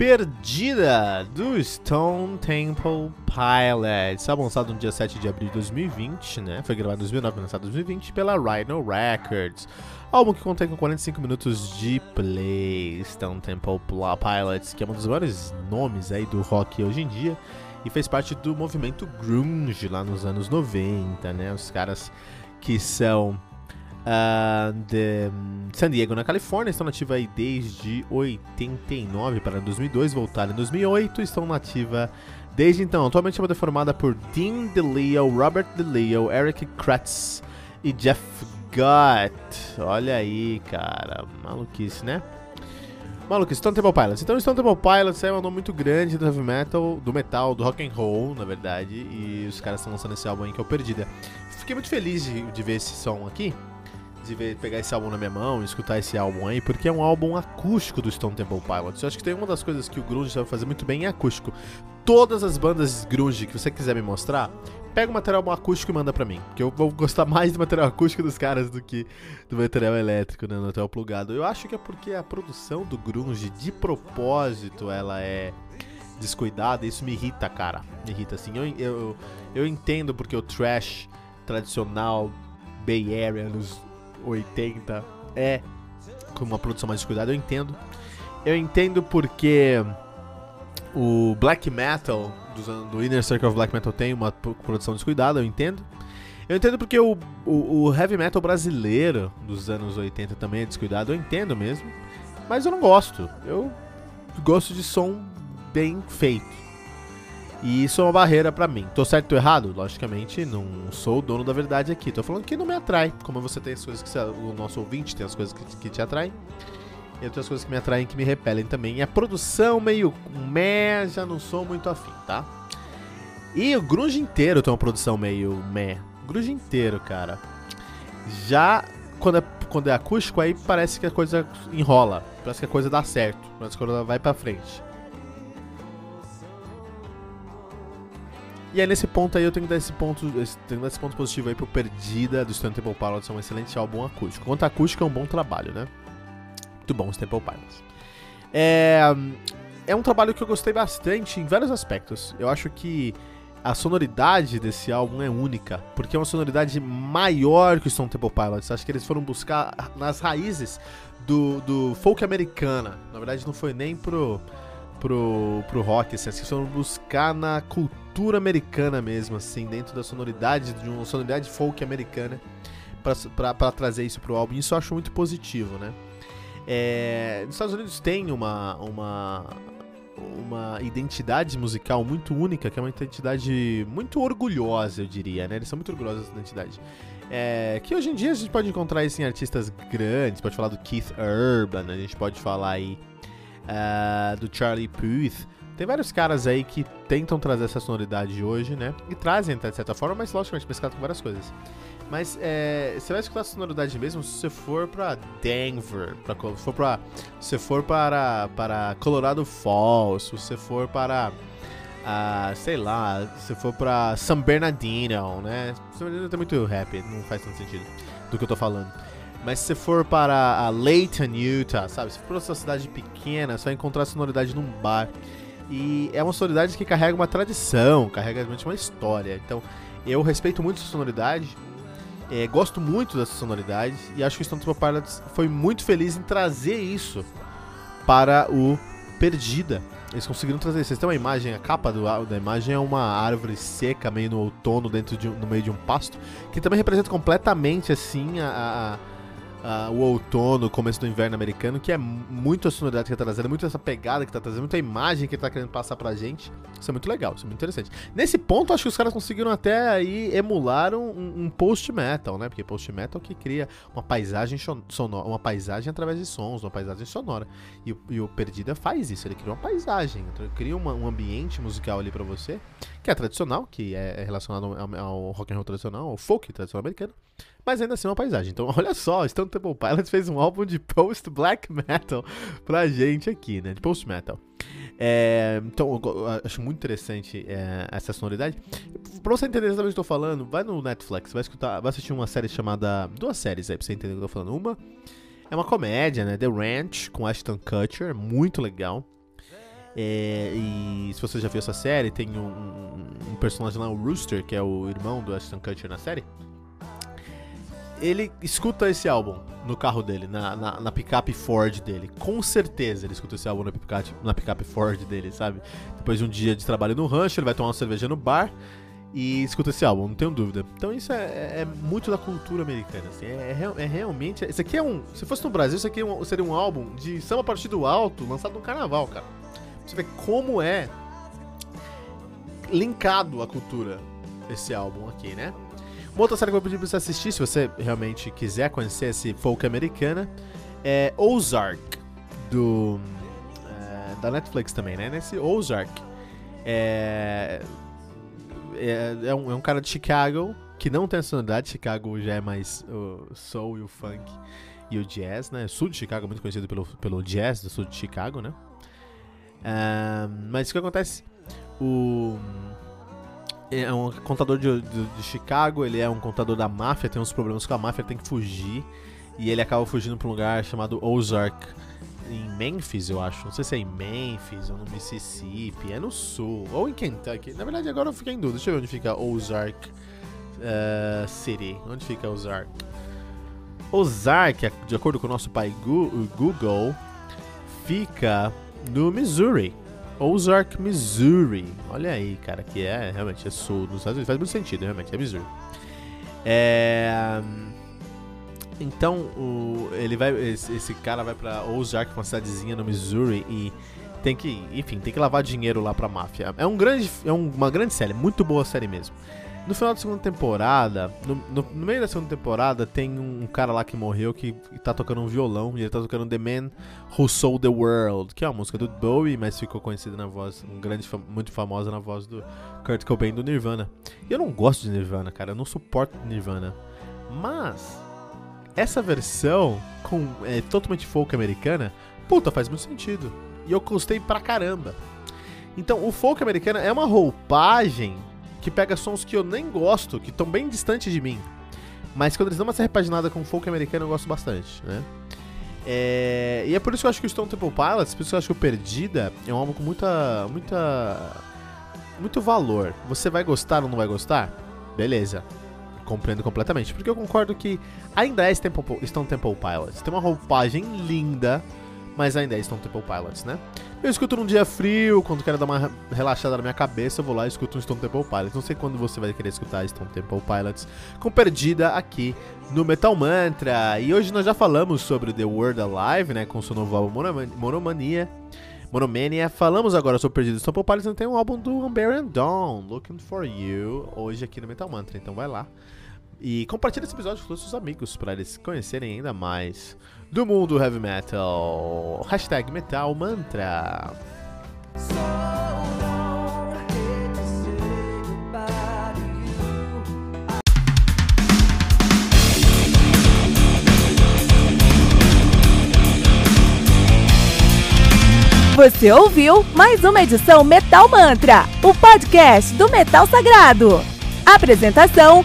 Perdida do Stone Temple Pilots, lançado no dia 7 de abril de 2020, né? Foi gravado em 2009, lançado em 2020 pela Rhino Records. Álbum que contém com 45 minutos de play. Stone Temple Pilots, que é um dos maiores nomes aí do rock hoje em dia e fez parte do movimento grunge lá nos anos 90, né? Os caras que são uh, de San Diego, na Califórnia. Estão nativa aí desde 89 para 2002, voltaram em 2008 estão nativa desde então. Atualmente é formada por Dean DeLeo, Robert DeLeo, Eric Kratz e Jeff Gott. Olha aí, cara, maluquice, né? Maluquice, Stone Temple Pilots. Então, Stone Temple Pilots é um nome muito grande do heavy metal, do metal, do rock and roll, na verdade. E os caras estão lançando esse álbum aí que é o Perdida. Fiquei muito feliz de, de ver esse som aqui de ver, pegar esse álbum na minha mão e escutar esse álbum aí, porque é um álbum acústico do Stone Temple Pilots. Eu acho que tem uma das coisas que o grunge sabe fazer muito bem é acústico. Todas as bandas grunge que você quiser me mostrar, pega o material acústico e manda pra mim, porque eu vou gostar mais do material acústico dos caras do que do material elétrico, né, no material plugado. Eu acho que é porque a produção do grunge, de propósito, ela é descuidada, isso me irrita, cara. Me irrita, assim. Eu, eu, eu entendo porque o trash tradicional Bay Area nos 80 é com uma produção mais descuidada, eu entendo. Eu entendo porque o black metal do, do Inner Circle of Black Metal tem uma produção descuidada, eu entendo. Eu entendo porque o, o, o, heavy metal brasileiro dos anos 80 também é descuidado, eu entendo mesmo. Mas eu não gosto. Eu gosto de som bem feito. E isso é uma barreira para mim. Tô certo ou errado? Logicamente, não sou o dono da verdade aqui. Tô falando que não me atrai. Como você tem as coisas que o nosso ouvinte tem as coisas que, que te atraem. E outras coisas que me atraem que me repelem também. E a produção meio meh, já não sou muito afim, tá? E o grunge inteiro tem uma produção meio meh. Grunge inteiro, cara. Já quando é, quando é acústico, aí parece que a coisa enrola. Parece que a coisa dá certo. Parece que a coisa vai pra frente. E aí nesse ponto aí eu tenho que dar esse ponto, tenho que dar esse ponto positivo aí pro Perdida do Stone Temple Pilots, é um excelente álbum acústico. Quanto acústico é um bom trabalho, né? Muito bom, Temple Pilots. É, é um trabalho que eu gostei bastante em vários aspectos. Eu acho que a sonoridade desse álbum é única, porque é uma sonoridade maior que o Stone Temple Pilots. Acho que eles foram buscar nas raízes do, do folk americana. Na verdade, não foi nem pro, pro, pro rock, assim, eles foram buscar na cultura cultura americana mesmo, assim, dentro da sonoridade, de uma sonoridade folk americana, para trazer isso pro álbum. Isso eu acho muito positivo, né? É, nos Estados Unidos tem uma, uma, uma identidade musical muito única, que é uma identidade muito orgulhosa, eu diria, né? Eles são muito orgulhosos dessa identidade. É, que hoje em dia a gente pode encontrar isso em artistas grandes, pode falar do Keith Urban, a gente pode falar aí uh, do Charlie Puth, tem vários caras aí que tentam trazer essa sonoridade hoje, né? E trazem de certa forma, mas logicamente mesclado com várias coisas. Mas é, você vai escutar a sonoridade mesmo se você for pra Denver, pra, se for pra, se for para, para Colorado Falls, se você for para, uh, sei lá, se for pra San Bernardino, né? San Bernardino tem muito rap, não faz tanto sentido do que eu tô falando. Mas se você for para a Layton, Utah, sabe? Se for pra uma cidade pequena, você vai encontrar a sonoridade num bar. E é uma sonoridade que carrega uma tradição, carrega realmente uma história. Então, eu respeito muito essa sonoridade, é, gosto muito dessa sonoridade e acho que o Stone Temple Pilots foi muito feliz em trazer isso para o Perdida. Eles conseguiram trazer. Vocês têm uma imagem, a capa do, da imagem é uma árvore seca, meio no outono, dentro de, no meio de um pasto, que também representa completamente assim a, uh, o outono, o começo do inverno americano, que é muito a sonoridade que tá trazendo, muito essa pegada que tá trazendo, muita imagem que ele tá querendo passar pra gente. Isso é muito legal, isso é muito interessante. Nesse ponto, acho que os caras conseguiram até aí emular um, um post-metal, né? Porque post-metal que cria uma paisagem sonora, uma paisagem através de sons, uma paisagem sonora. E, e o Perdida faz isso, ele cria uma paisagem, então cria uma, um ambiente musical ali para você, que é tradicional, que é, é relacionado ao, ao rock and roll tradicional, ao folk tradicional americano mas ainda assim é uma paisagem. Então, olha só, Stone Temple Pilots fez um álbum de post-black metal pra gente aqui, né? De post-metal. É, então, acho muito interessante é, essa sonoridade. Pra você entender exatamente o que eu tô falando, vai no Netflix, vai escutar, vai assistir uma série chamada. Duas séries aí pra você entender o que eu tô falando. Uma é uma comédia, né? The Ranch, com Ashton Kutcher, muito legal. É, e se você já viu essa série, tem um, um personagem lá, o Rooster, que é o irmão do Ashton Kutcher na série ele escuta esse álbum no carro dele, na, na, na picape Ford dele. Com certeza ele escuta esse álbum na picape, na picape Ford dele, sabe? Depois de um dia de trabalho no rancho, ele vai tomar uma cerveja no bar e escuta esse álbum, não tenho dúvida. Então isso é, é, é muito da cultura americana, assim, é, é, é, realmente... Isso aqui é um... Se fosse no Brasil, isso aqui é um, seria um álbum de samba partido alto, lançado no carnaval, cara. Você vê como é linkado à cultura esse álbum aqui, né? Uma outra série que eu vou pedir pra você assistir, se você realmente quiser conhecer esse folk americana, é Ozark, do. É, da Netflix também, né? Nesse Ozark. É, é, é, um, é um cara de Chicago que não tem a sonoridade. Chicago já é mais o soul e o funk e o jazz, né? Sul de Chicago, muito conhecido pelo, pelo jazz do sul de Chicago, né? mas o que acontece? O é um contador de, de, de, Chicago, ele é um contador da máfia, tem uns problemas com a máfia, tem que fugir. E ele acaba fugindo para um lugar chamado Ozark, em Memphis, eu acho. Não sei se é em Memphis ou no Mississippi, é no sul, ou em Kentucky. Na verdade, agora eu fiquei em dúvida. Deixa eu ver onde fica Ozark uh, City. Onde fica Ozark? Ozark, de acordo com o nosso pai Google, fica no Missouri. Ozark, Missouri. Olha aí, cara, que é realmente é sul dos Estados Unidos. Faz muito sentido, realmente, é Missouri. É... Então, o, ele vai, esse, esse cara vai pra Ozark, uma cidadezinha no Missouri, e tem que, enfim, tem que lavar dinheiro lá pra máfia. É, um grande, é uma grande série, muito boa série mesmo. No final da segunda temporada, no, no, no, meio da segunda temporada, tem um cara lá que morreu que tá tocando um violão e ele tá tocando The Man Who Sold the World, que é uma música do Bowie, mas ficou conhecida na voz, um grande, muito famosa na voz do Kurt Cobain do Nirvana. E eu não gosto de Nirvana, cara, eu não suporto Nirvana. Mas essa versão com é, totalmente folk americana, puta, faz muito sentido. E eu gostei pra caramba. Então, o folk americano é uma roupagem que pega sons que eu nem gosto, que estão bem distantes de mim. Mas quando eles dão uma repaginada com folk americano, eu gosto bastante, né? É, e é por isso que eu acho que o Stone Temple Pilots, por isso que eu acho que o Perdida é um álbum com muita. muita. muito valor. Você vai gostar ou não vai gostar? Beleza. Compreendo completamente. Porque eu concordo que ainda é Stone Temple Pilots. Tem uma roupagem linda, mas ainda é Stone Temple Pilots, né? Eu escuto num dia frio, quando quero dar uma relaxada na minha cabeça, eu vou lá e escuto um Stone Temple Pilots. Não sei quando você vai querer escutar Stone Temple Pilots com Perdida aqui no Metal Mantra. E hoje nós já falamos sobre The World Alive, né, com seu novo álbum Monomania. Monomania. Falamos agora sobre Perdido Stone Temple Pilots, tem um álbum do Unbearing Dawn, Looking For You, hoje aqui no Metal Mantra. Então vai lá e compartilhe esse episódio com seus amigos para eles conhecerem ainda mais do mundo heavy metal. Hashtag Metal Mantra. Você ouviu mais uma edição Metal Mantra, o podcast do Metal Sagrado. Apresentação: